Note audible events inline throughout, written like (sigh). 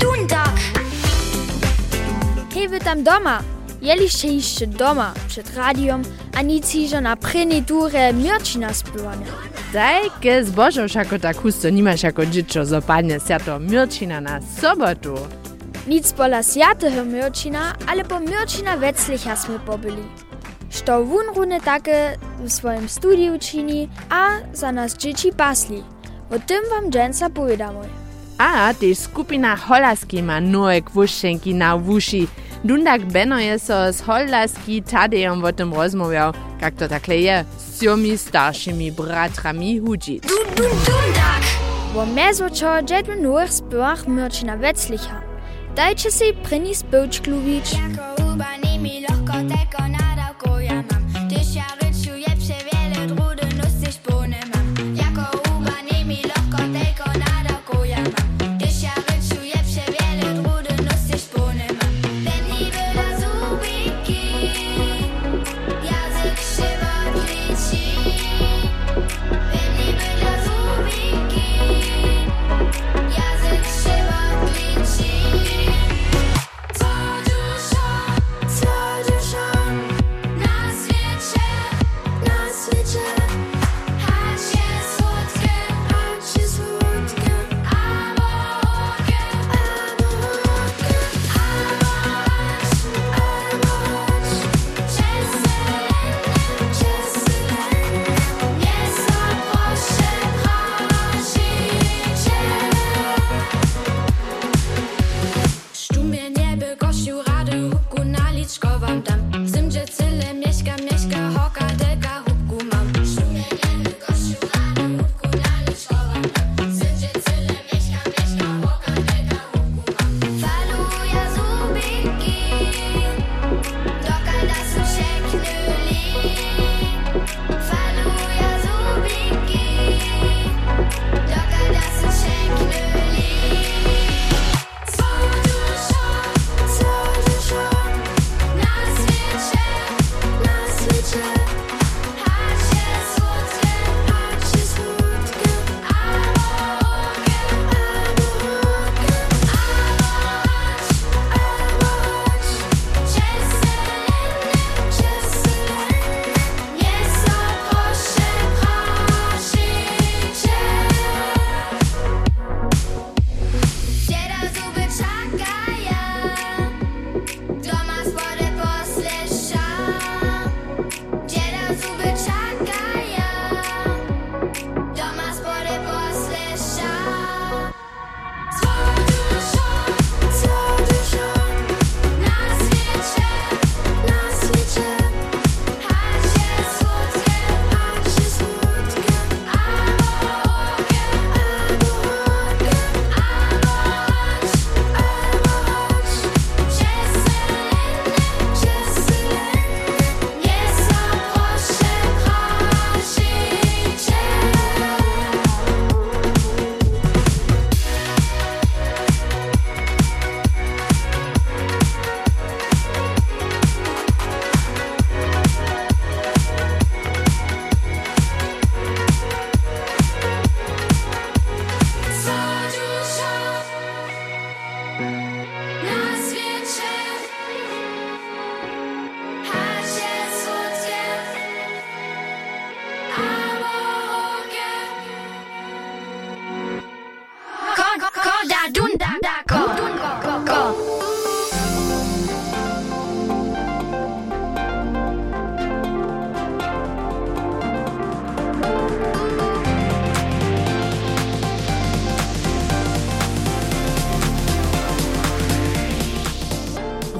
Dundak. Hej, wy tam doma. Jeliście jeszcze doma, przed radiom, a nic iżo na prynej turze Mircina spływane. Dajke zbożą jako tak husto nimasz jako dziecko zopadnie się to Mircina na sobotu. Nic pola sjatego Mircina, ale po Mircina Wetzlicha sme pobyli. Što wunrune takie w swoim studiu čini, a za nas dzieci pasli. O tym wam dżęca powiedamy. A też skupina Holaski ma nowe kwuszczenki na wuši. Dundak Beno je so z Holaski Tadejom o tym rozmawiał, jak to takle je, z tymi starszymi bratrami dun, Dundak. Wo mezvočo džedme novih spevah Mircina Wetzlicha. Dajcie si prini spevč klubič. Jako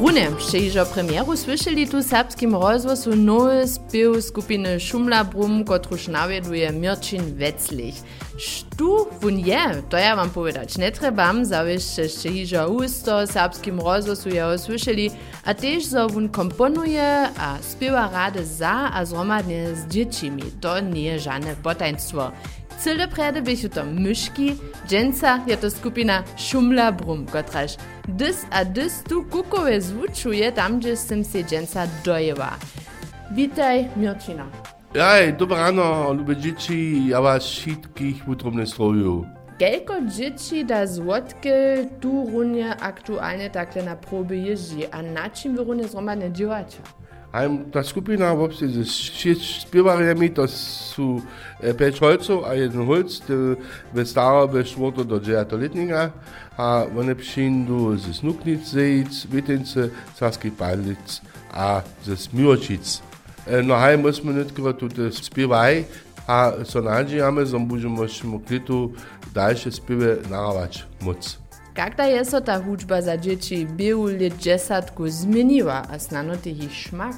Rune, šežo premieru słyšeli tu serbskim rozwosu nowy spiew skupiny Szumla Brum, kotruż nawieduje Mirčin Wetzlich. Štu wun je, to ja wam povedać nie trebam, zawieszcze šežo usto serbskim rozwosu jeho słyšeli, a tež zo wun komponuje a spiewa rady za a zromadnie z dziecimi. To nie żadne potaństwo. Cyle prede bychu to myszki, dżęca je to skupina Szumla Brum, kotraż dys a dys tu kukowe zvučuje tam, gdzie sem se dżęca dojewa. Witaj, Mirčina. Jaj, dobre ráno, ľubé dzieci, ja vás všetkých utrobne stroju. Kelko dzieci da złotke tu runie aktualnie takle na próby jeździ, a na czym wy runie zromadne działacie? A ta skupina vopsi z šest spivarjami, to su e, peć holcov, a jeden holc vestava bez švoto do džejatoletnega, a v nepšindu z snuknic, zejic, vitence, saskih padlic, a z smiločic. E, no, haj, mi smo netko tudi spivaj, a so nađi, a me zambužimo še moklitu, daljše spive naravač moc. Когда je so ta hudžba za dječi biulje džesatku zmenila, a snano ti jih šmak?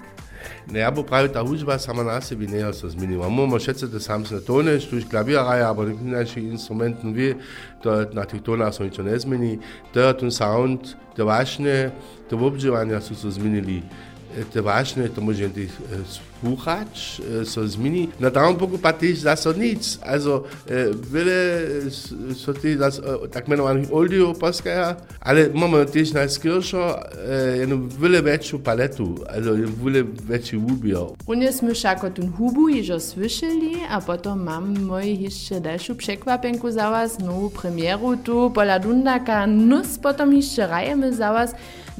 Ne, ja bo pravi, ta hudžba sama na sebi ne so zmenila. Moramo šecati sam se na tone, tu ja, no, je klaviraja, ampak neki naši instrumenten vi, to na tih tonah so nič ne zmeni, to je ten sound, to vašne, to obživanja so se zmenili. Te vašne, to može tých słuchać, so zmieni. Na tam boku pa też zase nic. Also, wiele so ty zas, tak mianowanych audio poskaja, ale mamy też na skierszo jedną wiele większą paletu, also wiele większy ubiór. Runie sme všako tun hubu jižo słyšeli, a potom mam moi jeszcze dalszą przekwapenku za was, nową premieru tu, pola dundaka, nus potom jeszcze rajemy za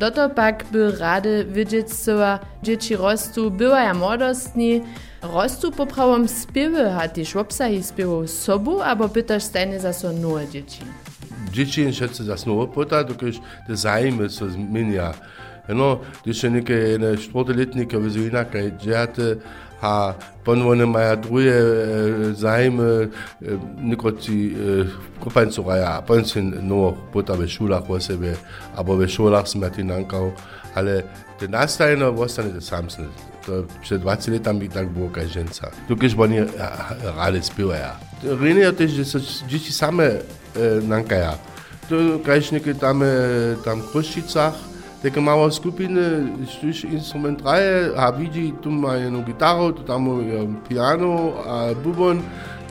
was. Doto pak by rady widzieć, co dzieci rostu, była ja młodostni, rostu poprawom spiewy, a też obsahi spiewów sobu, albo pytasz stajne za so nowe dzieci. Dzieci šetce zas novo pota, dokiž te zajme so zmenja. No, když je neke jedne čtvrtoletnike v Zvinaka džerte, a ponovno maja druge e, zajme, e, kopancu raja, a pon si novo pota v šulah o sebe, abo v šulah sme ti nankal, ale te nastajno ostane te samsne. To przed 20 latami tak było jak ženca. Dokiž oni rady spiewają. Rene je też, że są dzieci same nankaja. To kaž neke tam, e, tam Kruščicach, takie małe skupiny, sztuś instrument raje, a widzi, tu ma jedną gitarę, tu tam ma piano, a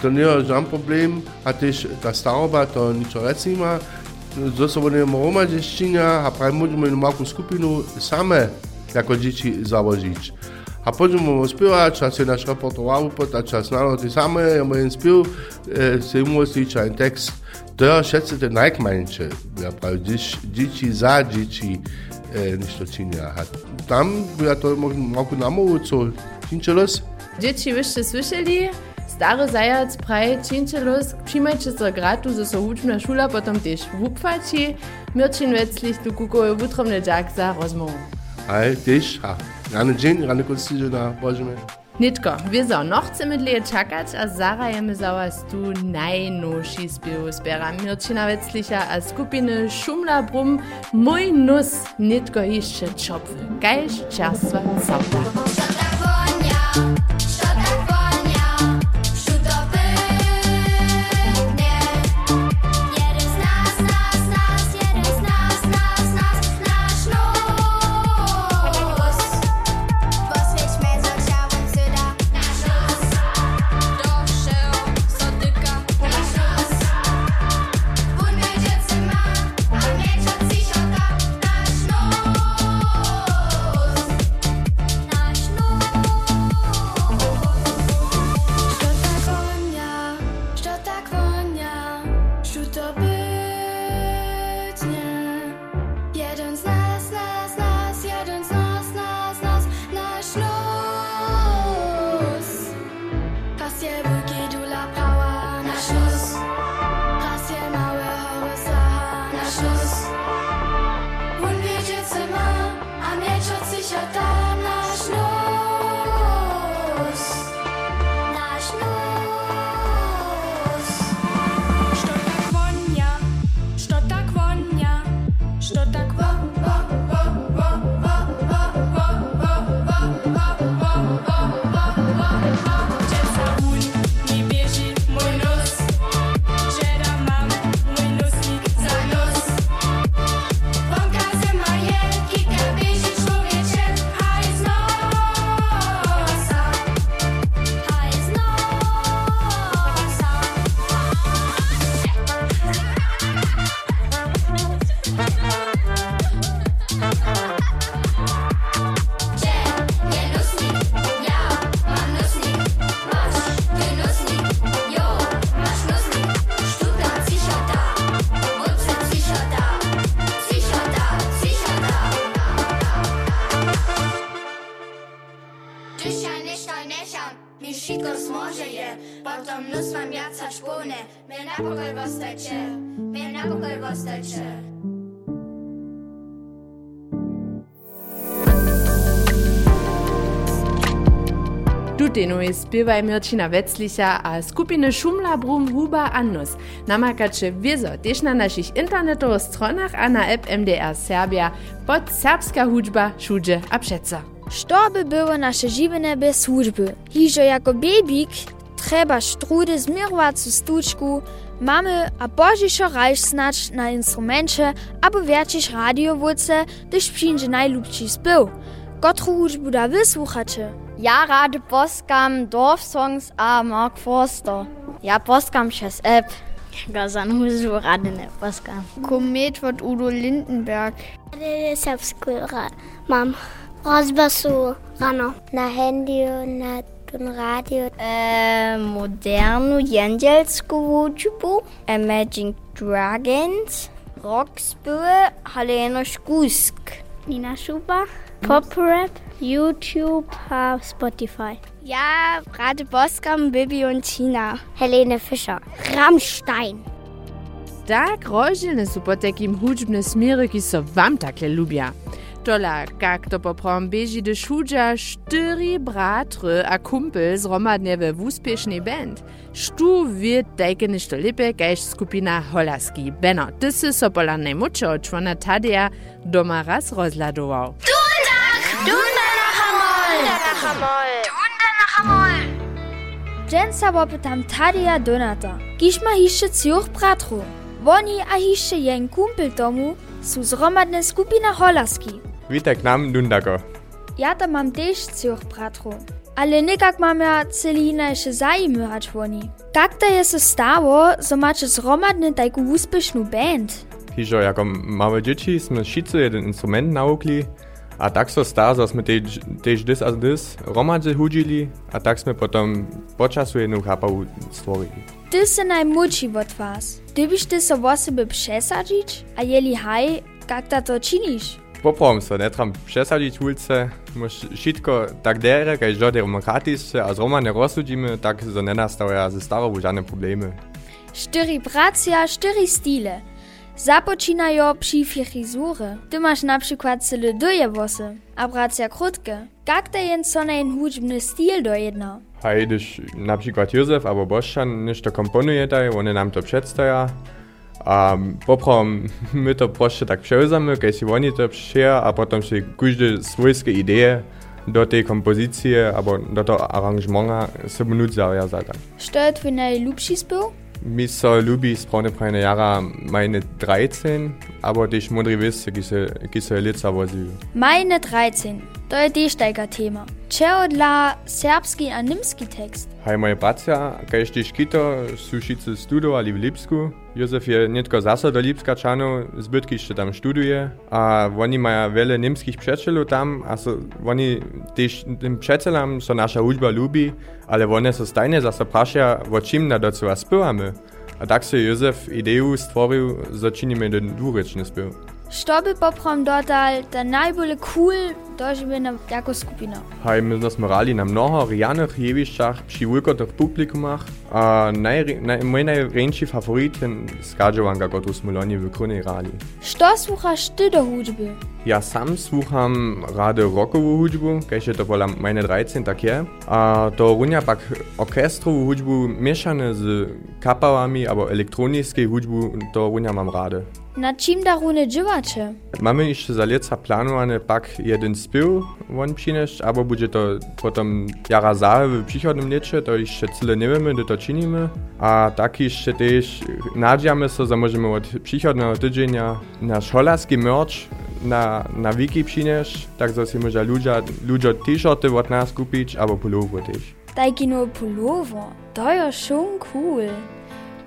to nie jest żaden problem, a też ta staroba, to nic nie ma. Zase oni moroma dziewczynia, a prawie możemy małą skupinu same jako dzieci założyć. A potem możemy śpiewać, czas się nasz repertuar upota, czas na te same, ja mam śpiew, e, się umówić, ein tekst. To ja schätze te najkmańsze, ja prawie dzieci za dzieci, niște cine a hat. Tam, ja to mogu namovu, co činčelos. Dzieci wyście słyszeli? Stary zajac praj činčelos, přijmajte se gratu, ze so hučna šula, potom tež vupfači, mirčin veclich tu kukoju vutrom ne džak za rozmovu. Aj, tež, ha. Rane džin, rane konstižu na božeme. Nitko, wiedzą, nochce mydlije čakać, a Zara je mi zawas tu najnowszy zbił zbiera. Mirčina Wetzlicha a skupiny Schumla Brumm, Mój Nus Nitko jeszcze czopwy. Gajsz czerstwa całta. Tutejnu je spiewaj Mirčina Wetzlicha a skupiny Šumla Brum Huba Annus. Namakače wiezo też na naszych internetowych stronach a na app MDR Serbia pod serbska hudźba všuđe a přeca. Što by było nasze żywienie bez służby? Hižo jako babik trzeba strudy zmierowacu stuczku, mamy a bożiszo rajsz snacz na instrumencie, abo wiercisz radiowódce, gdyż przyjdzie najlubszy spył. Kotru hudźbu da wysłuchacie? Jara de Boskam Dorfsongs a Mark Forster. Ja, Boskam Chess App. Gazan Husuradene Boskam. Komet wird Udo Lindenberg. Desabskura, Mam. Rosbasu, Rano. Na Handy und und Radio. Äh, Modernu Jendelskuwujubu. Imagine Dragons. Roxbue, Halena Skusk. Nina Schuber. Pop Rap. YouTube a Spotify. Ja rate Boskam, Bibi und Tina. Helene Fischer. Rammstein. Tak rozdzielne su po takim hudźbne smiry, ki so wam takle lubia. Tola, kak to poprom beži de šudža štyri bratry a kumpel zromadne we wuspiešnej band. Štu wird dajke nešto lepe, kajž skupina Holaski. Beno, ty si so pola najmučo čvona Tadeja doma raz rozladoval. Dżęsa popytam Tadia Donata. Kiż ma hiszcze cioch bratru. Woni a hiszcze jen kumpel domu su zromadne skupina Holaski. Witaj k nam, Dundako. Ja tam mam też cioch bratru. Ale nikak mam ja celi inače zajmy hać woni. Jak to je se stało, so macie zromadne tajku uspiesznu band? Hižo, jako małe dzieci sme wszyscy jeden instrument naukli, a tak so że sme tež, tež dys a dys romadze hudzili, a tak sme potom počasu jednu chapavu stvorili. Ty se najmłodszy od was. Ty byś ty so o sebe przesadzić? A jeli haj, jak ta to czynisz? Poprom so, ne tram przesadzić ulice, mož šitko tak dere, kaj žo demokratišče, a zroma ne rozsudíme, tak so ne nastavia ze starobu žádne problémy. Cztery bracia, cztery stile. Započinajo při frizuře. Ty máš například celé dvě vosy. A bracia krutke. Gag te jen sonen hudbny stil dojedna? Hej, když například Josef alebo Bošan nešto komponuje taj, oni nám to předstaja. A poprom (laughs) my to prostě tak převzeme, keď si oni to přijá a potom si každý svojské ideje do tej kompozice alebo do toho aranžmona se mnut zavězá. Što je tvůj nejlepší zpěv? Misa Lubis braune peine Jahre meine 13, aber dich modrivis gise, gise Litzer Meine 13. To je Deštajka tema. Če odla srpski a nemški tekst? Hajmo je pacija, kaj štiš kito, sušice studio ali v Lipsku. Jozef je netko zase do Lipska čanov, zbytki še tam študuje, a oni imajo vele nemških prijateljev tam, a so, oni tež tem prijateljem so naša učba ljubi, ale one so stajne zase prašajo, o čim na docela spivamo. A tak se je Jozef ideju stvoril, začinime do dvurečni spiv. Što bi poprom dodal, da najbolj cool doživljena jako skupina? Hej, my sme rali na mnoho rijanych jevišćach przy wulkotych publikumach, a naj, naj, mój największy favorit ten skadżowanka, którą sme loni w Krunej rali. Što słuchasz ty do hudźby? Ja sam rockową hudźbu, kaž je to pola meine 13 tak je, a to runia pak mieszane z kapałami albo elektronicznej hudźbu, to mam rady. Na czym darune dziewacie? Mamy jeszcze za lata planowane pak jeden spiew won przynieść, albo będzie to potem jara zahe w przychodnym lecie, to tyle nie wiemy, gdy to czynimy. A tak jeszcze też nadziamy się, że możemy od przychodnego tydzienia nasz holarski merch na, na wiki przynieść, tak że się może ludzie, ludzie t-shirty od nas kupić, albo pullover też. Tajki no pullover. To je schon cool.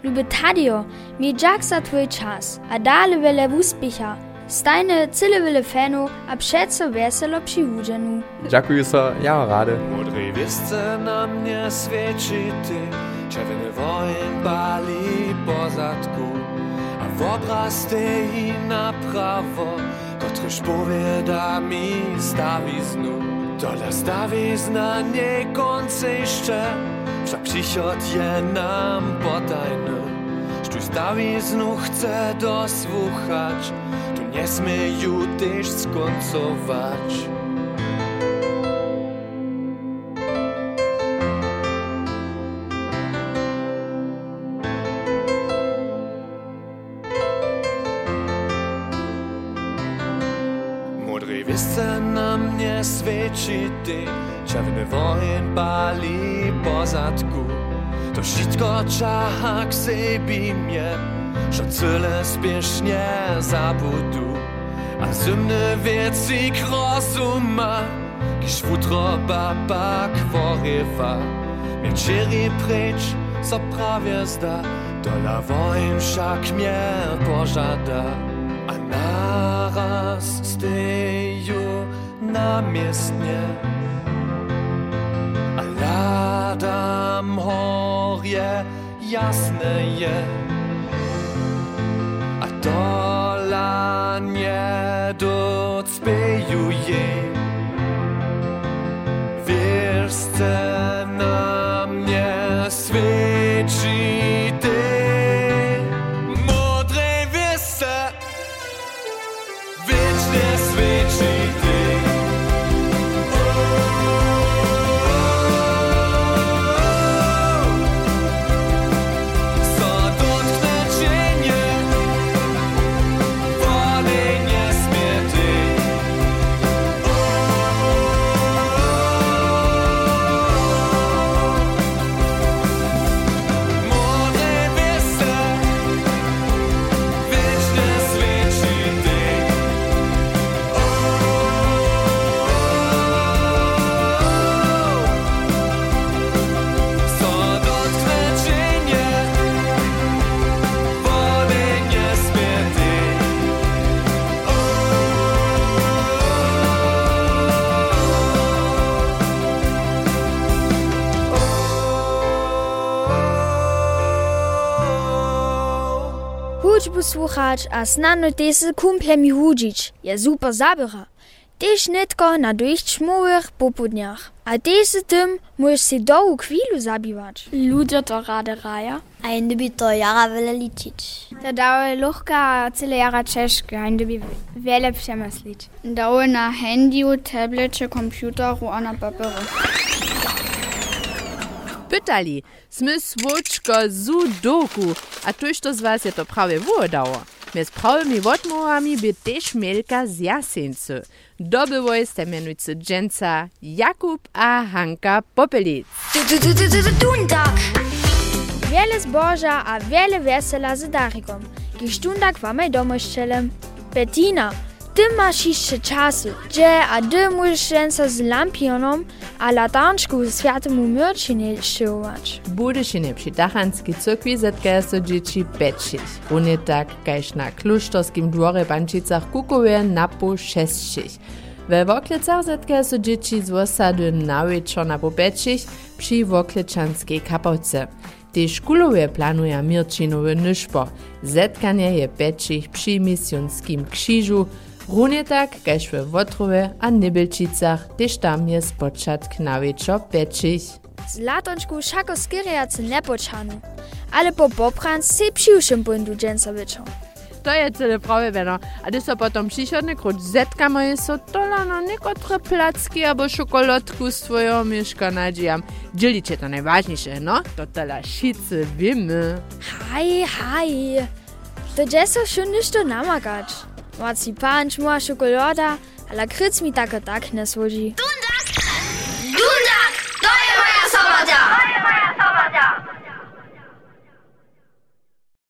Lube Tadio, mi jaksa tvoj čas, a dale vele uspjeha. Stajne cyle vele fanu, a přeco veselo przy hudženu. Dziękuję za ja rady. Modrej wiesce na mnie świecity, czerwony wojen bali po zadku, a w obraz tej na prawo, kotryż powiada mi stawiznu. Dola stawizna nie końce jeszcze, Však přichod je nám potajny dosłuchać Tu nie smieju tyś skoncować Mądrej wiesce na mnie świeci ty Czerwony wojen bali po zadku. To wszystko czak sebi mnie Że cyle spiesznie zabudu. A zimne wieci krosuma Kiż futro baba kworywa. Mnie cherry precz, co prawie zda Dola wojen wszak mnie pożada. A naraz steju namiestnie A ladam horje jasne je A dola nie docpejuje Wieszce na mnie świeci słuchać, a snano tesy kumplemi hudzić, je super zabiera. Tež netko na dojść mowych popudniach. A tesy tym możesz si dołu chwilu zabiwać. Ludzie to rade raja. A indy by to jara wiele liczyć. Da dały luchka cyle jara czeszki, a indy by wiele przemyslić. Dały na handy, tablecie, komputeru, a na papieru. Pytali, sme słoczko sudoku, a tuż to z was je to prawie wodało. Mez prawymi odmowami by też Mielka z Jaseńcy. Dobywoj ste mianujcy dżęca Jakub a Hanka Popelic. Dundak! Wiele zboża a wiele wesela z Darikom. Gesztundak wamaj domoszczelem. Bettina, ty masz jeszcze czasu. Gdzie a ty możesz ręce z lampionom a latarczku z światemu mierczynie szyłować. Budešine przy Dachanskiej cyrkwi zetkaja so dzieci pečich. Runie tak, kajž na kluštorskim dworze Bančicach kukuje napo šestšich. We Woklicach zetkaja so dzieci z osady nawyczo na popečich przy Wokliczanskiej kapałce. Te szkulowe planuje Mirčinowy nyszpo. Zetkanie je pečich przy misjonskim krzyżu, Runie tak, kajž we Wotrowe a Nibelčicach, tež tam je spočatk nawyczo pečich. Z latončku šako skirijace ne počanu. Ale po popran se přiušem bundu dženca večer. To je cele prawe weno. A ty so potom przychodny krót zetkamy i so tola na niekotre placki twojego mieszka nadziejam. Dzielicie to najważniejsze, no? To tela šicy wiemy. Haj, haj. To dżeso schon ništo namagać. marcipan, šmuła, Schokolade, ale kryc mi taka tak nie słodzi. Dundak!